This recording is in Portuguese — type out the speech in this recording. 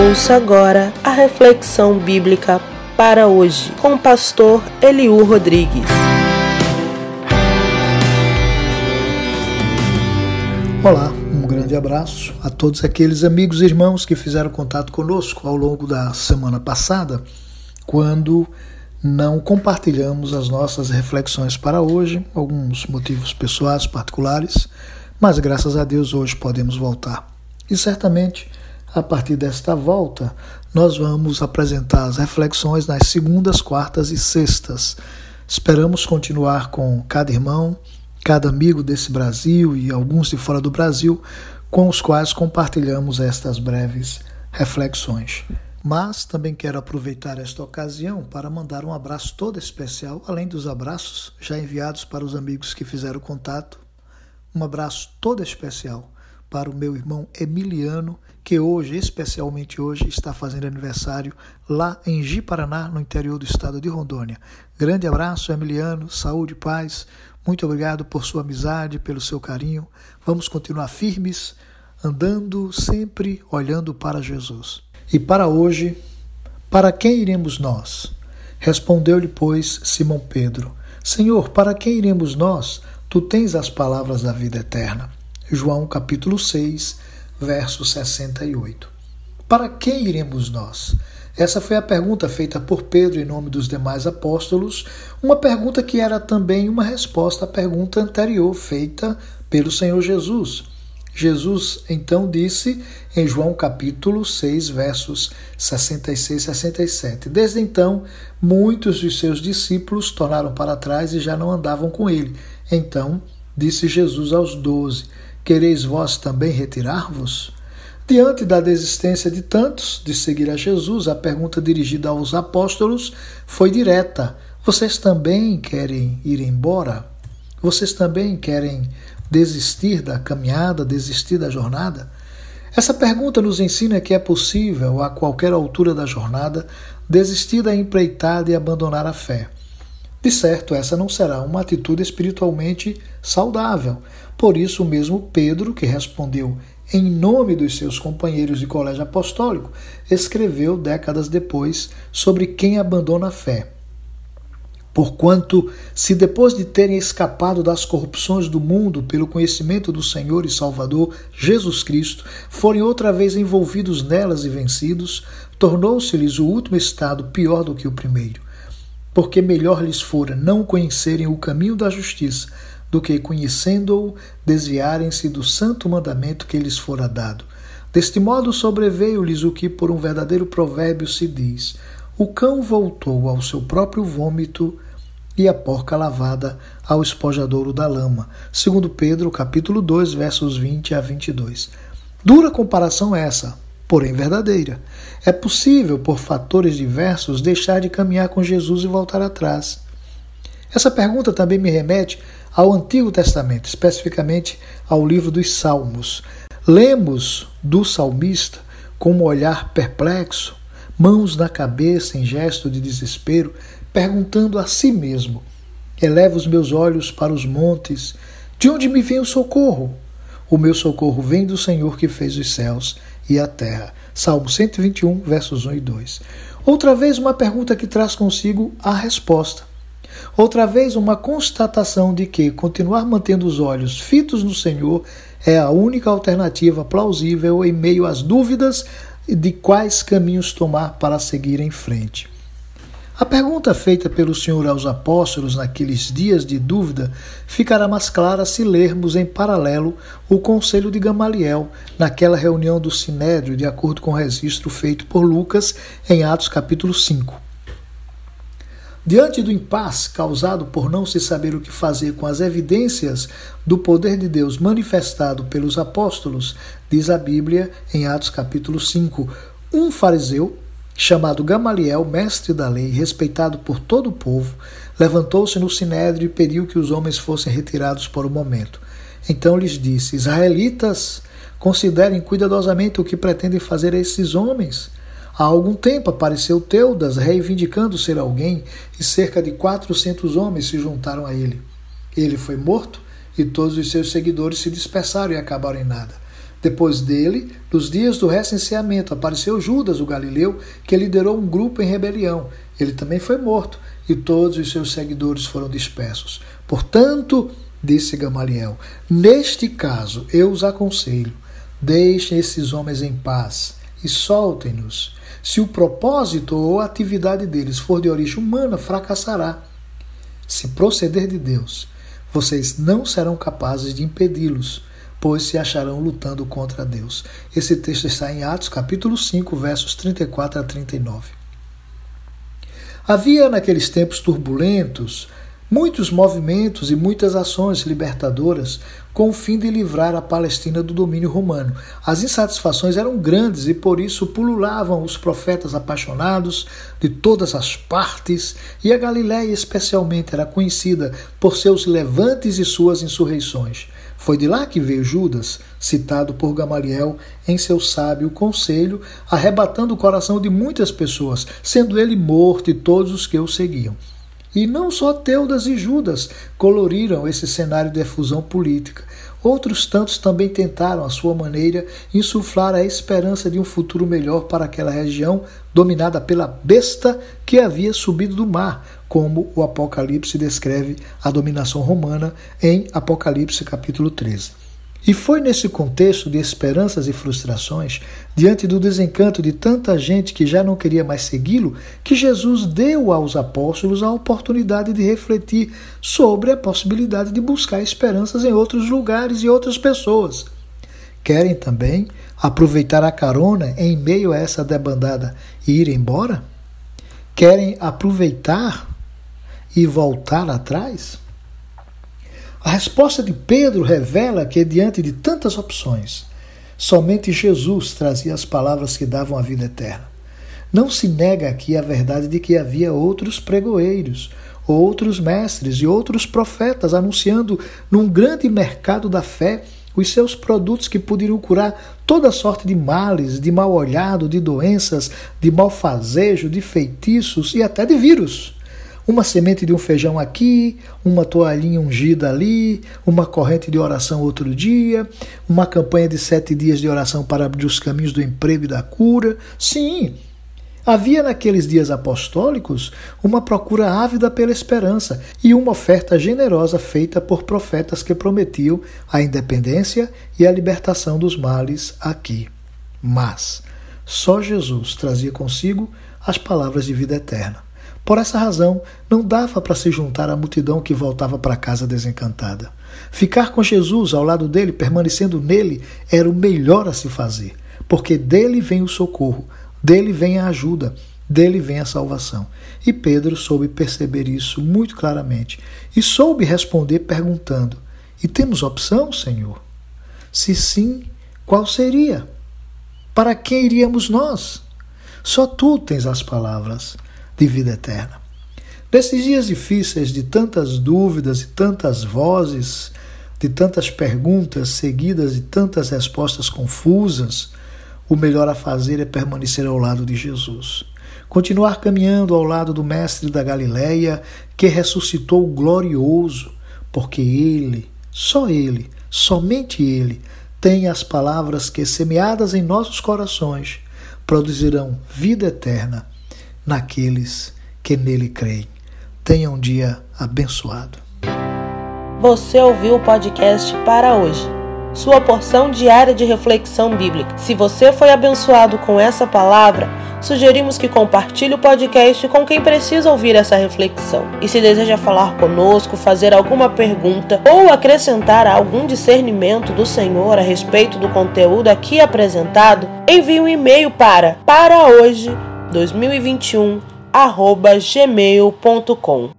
Ouça agora a reflexão bíblica para hoje com o pastor Eliú Rodrigues. Olá, um grande abraço a todos aqueles amigos e irmãos que fizeram contato conosco ao longo da semana passada, quando não compartilhamos as nossas reflexões para hoje, alguns motivos pessoais particulares, mas graças a Deus hoje podemos voltar. E certamente a partir desta volta, nós vamos apresentar as reflexões nas segundas, quartas e sextas. Esperamos continuar com cada irmão, cada amigo desse Brasil e alguns de fora do Brasil, com os quais compartilhamos estas breves reflexões. Mas também quero aproveitar esta ocasião para mandar um abraço todo especial, além dos abraços já enviados para os amigos que fizeram contato, um abraço todo especial para o meu irmão Emiliano, que hoje, especialmente hoje, está fazendo aniversário lá em Ji-Paraná, no interior do estado de Rondônia. Grande abraço, Emiliano, saúde e paz. Muito obrigado por sua amizade, pelo seu carinho. Vamos continuar firmes, andando sempre olhando para Jesus. E para hoje, para quem iremos nós? Respondeu-lhe, pois, Simão Pedro: Senhor, para quem iremos nós? Tu tens as palavras da vida eterna. João capítulo 6, verso 68. Para quem iremos nós? Essa foi a pergunta feita por Pedro em nome dos demais apóstolos, uma pergunta que era também uma resposta à pergunta anterior feita pelo Senhor Jesus. Jesus então disse em João capítulo 6, versos 66 e 67. Desde então, muitos de seus discípulos tornaram para trás e já não andavam com ele. Então disse Jesus aos doze: Quereis vós também retirar-vos? Diante da desistência de tantos de seguir a Jesus, a pergunta dirigida aos apóstolos foi direta: Vocês também querem ir embora? Vocês também querem desistir da caminhada, desistir da jornada? Essa pergunta nos ensina que é possível, a qualquer altura da jornada, desistir da empreitada e abandonar a fé. De certo, essa não será uma atitude espiritualmente saudável. Por isso, mesmo Pedro, que respondeu em nome dos seus companheiros de colégio apostólico, escreveu décadas depois sobre quem abandona a fé. Porquanto, se depois de terem escapado das corrupções do mundo pelo conhecimento do Senhor e Salvador Jesus Cristo, forem outra vez envolvidos nelas e vencidos, tornou-se-lhes o último estado pior do que o primeiro porque melhor lhes fora não conhecerem o caminho da justiça, do que, conhecendo-o, desviarem-se do santo mandamento que lhes fora dado. Deste modo sobreveio-lhes o que por um verdadeiro provérbio se diz: O cão voltou ao seu próprio vômito e a porca lavada ao espojadouro da lama. Segundo Pedro, capítulo 2, versos 20 a 22. Dura comparação essa, porém verdadeira. É possível, por fatores diversos, deixar de caminhar com Jesus e voltar atrás. Essa pergunta também me remete ao Antigo Testamento, especificamente ao livro dos Salmos. Lemos do salmista com um olhar perplexo, mãos na cabeça em gesto de desespero, perguntando a si mesmo: Eleva os meus olhos para os montes, de onde me vem o socorro? O meu socorro vem do Senhor que fez os céus e a terra. Salmo 121, versos 1 e 2. Outra vez, uma pergunta que traz consigo a resposta. Outra vez, uma constatação de que continuar mantendo os olhos fitos no Senhor é a única alternativa plausível em meio às dúvidas de quais caminhos tomar para seguir em frente. A pergunta feita pelo Senhor aos apóstolos naqueles dias de dúvida ficará mais clara se lermos em paralelo o conselho de Gamaliel naquela reunião do Sinédrio, de acordo com o registro feito por Lucas em Atos capítulo 5. Diante do impasse causado por não se saber o que fazer com as evidências do poder de Deus manifestado pelos apóstolos, diz a Bíblia em Atos capítulo 5, um fariseu chamado Gamaliel, mestre da lei, respeitado por todo o povo, levantou-se no sinédrio e pediu que os homens fossem retirados por um momento. Então lhes disse: Israelitas, considerem cuidadosamente o que pretendem fazer a esses homens. Há algum tempo apareceu Teudas, reivindicando ser alguém, e cerca de quatrocentos homens se juntaram a ele. Ele foi morto e todos os seus seguidores se dispersaram e acabaram em nada. Depois dele, nos dias do recenseamento, apareceu Judas, o galileu, que liderou um grupo em rebelião. Ele também foi morto e todos os seus seguidores foram dispersos. Portanto, disse Gamaliel, neste caso eu os aconselho: deixem esses homens em paz e soltem-nos. Se o propósito ou a atividade deles for de origem humana, fracassará. Se proceder de Deus, vocês não serão capazes de impedi-los pois se acharão lutando contra Deus. Esse texto está em Atos, capítulo 5, versos 34 a 39. Havia naqueles tempos turbulentos muitos movimentos e muitas ações libertadoras com o fim de livrar a Palestina do domínio romano. As insatisfações eram grandes e por isso pululavam os profetas apaixonados de todas as partes, e a Galiléia especialmente era conhecida por seus levantes e suas insurreições. Foi de lá que veio Judas, citado por Gamaliel em seu sábio conselho, arrebatando o coração de muitas pessoas, sendo ele morto e todos os que o seguiam. E não só Teudas e Judas coloriram esse cenário de efusão política. Outros tantos também tentaram, à sua maneira, insuflar a esperança de um futuro melhor para aquela região dominada pela besta que havia subido do mar, como o Apocalipse descreve a dominação romana em Apocalipse capítulo 13. E foi nesse contexto de esperanças e frustrações, diante do desencanto de tanta gente que já não queria mais segui-lo, que Jesus deu aos apóstolos a oportunidade de refletir sobre a possibilidade de buscar esperanças em outros lugares e outras pessoas. Querem também aproveitar a carona em meio a essa debandada e ir embora? Querem aproveitar e voltar atrás? A resposta de Pedro revela que, diante de tantas opções, somente Jesus trazia as palavras que davam a vida eterna. Não se nega aqui a verdade de que havia outros pregoeiros, outros mestres e outros profetas anunciando num grande mercado da fé os seus produtos que poderiam curar toda sorte de males, de mal olhado, de doenças, de malfazejo, de feitiços e até de vírus uma semente de um feijão aqui, uma toalhinha ungida ali, uma corrente de oração outro dia, uma campanha de sete dias de oração para abrir os caminhos do emprego e da cura. Sim, havia naqueles dias apostólicos uma procura ávida pela esperança e uma oferta generosa feita por profetas que prometiam a independência e a libertação dos males aqui. Mas só Jesus trazia consigo as palavras de vida eterna. Por essa razão, não dava para se juntar à multidão que voltava para casa desencantada. Ficar com Jesus ao lado dele, permanecendo nele, era o melhor a se fazer, porque dele vem o socorro, dele vem a ajuda, dele vem a salvação. E Pedro soube perceber isso muito claramente e soube responder perguntando: E temos opção, Senhor? Se sim, qual seria? Para quem iríamos nós? Só tu tens as palavras de vida eterna. Nesses dias difíceis, de tantas dúvidas e tantas vozes, de tantas perguntas seguidas e tantas respostas confusas, o melhor a fazer é permanecer ao lado de Jesus. Continuar caminhando ao lado do Mestre da Galileia, que ressuscitou glorioso, porque Ele, só Ele, somente Ele, tem as palavras que, semeadas em nossos corações, produzirão vida eterna naqueles que nele creem. Tenha um dia abençoado. Você ouviu o podcast para hoje. Sua porção diária de reflexão bíblica. Se você foi abençoado com essa palavra, sugerimos que compartilhe o podcast com quem precisa ouvir essa reflexão. E se deseja falar conosco, fazer alguma pergunta ou acrescentar algum discernimento do Senhor a respeito do conteúdo aqui apresentado, envie um e-mail para para hoje 2021 arroba gmail.com